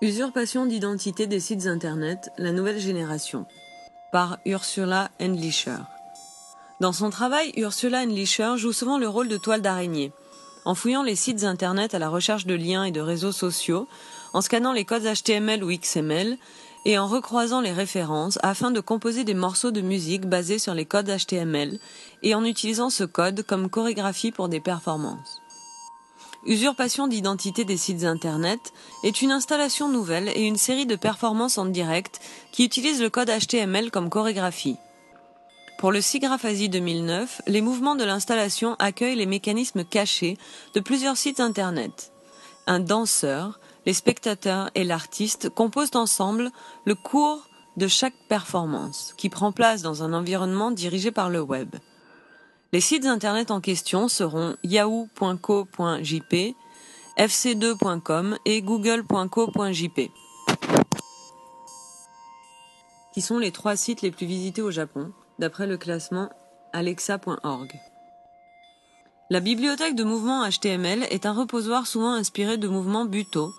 Usurpation d'identité des sites internet, la nouvelle génération. Par Ursula Endlicher. Dans son travail, Ursula Endlicher joue souvent le rôle de toile d'araignée. En fouillant les sites internet à la recherche de liens et de réseaux sociaux, en scannant les codes HTML ou XML, et en recroisant les références afin de composer des morceaux de musique basés sur les codes HTML et en utilisant ce code comme chorégraphie pour des performances. Usurpation d'identité des sites Internet est une installation nouvelle et une série de performances en direct qui utilisent le code HTML comme chorégraphie. Pour le SIGGRAPHASI 2009, les mouvements de l'installation accueillent les mécanismes cachés de plusieurs sites Internet. Un danseur, les spectateurs et l'artiste composent ensemble le cours de chaque performance, qui prend place dans un environnement dirigé par le web. Les sites internet en question seront yahoo.co.jp, fc2.com et google.co.jp, qui sont les trois sites les plus visités au Japon, d'après le classement alexa.org. La bibliothèque de mouvements HTML est un reposoir souvent inspiré de mouvements Buto,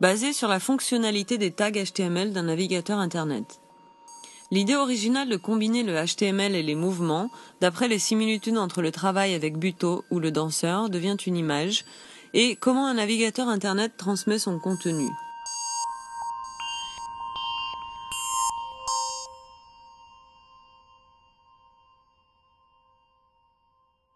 basé sur la fonctionnalité des tags HTML d'un navigateur Internet. L'idée originale de combiner le HTML et les mouvements, d'après les similitudes entre le travail avec Buto ou le danseur, devient une image, et comment un navigateur Internet transmet son contenu?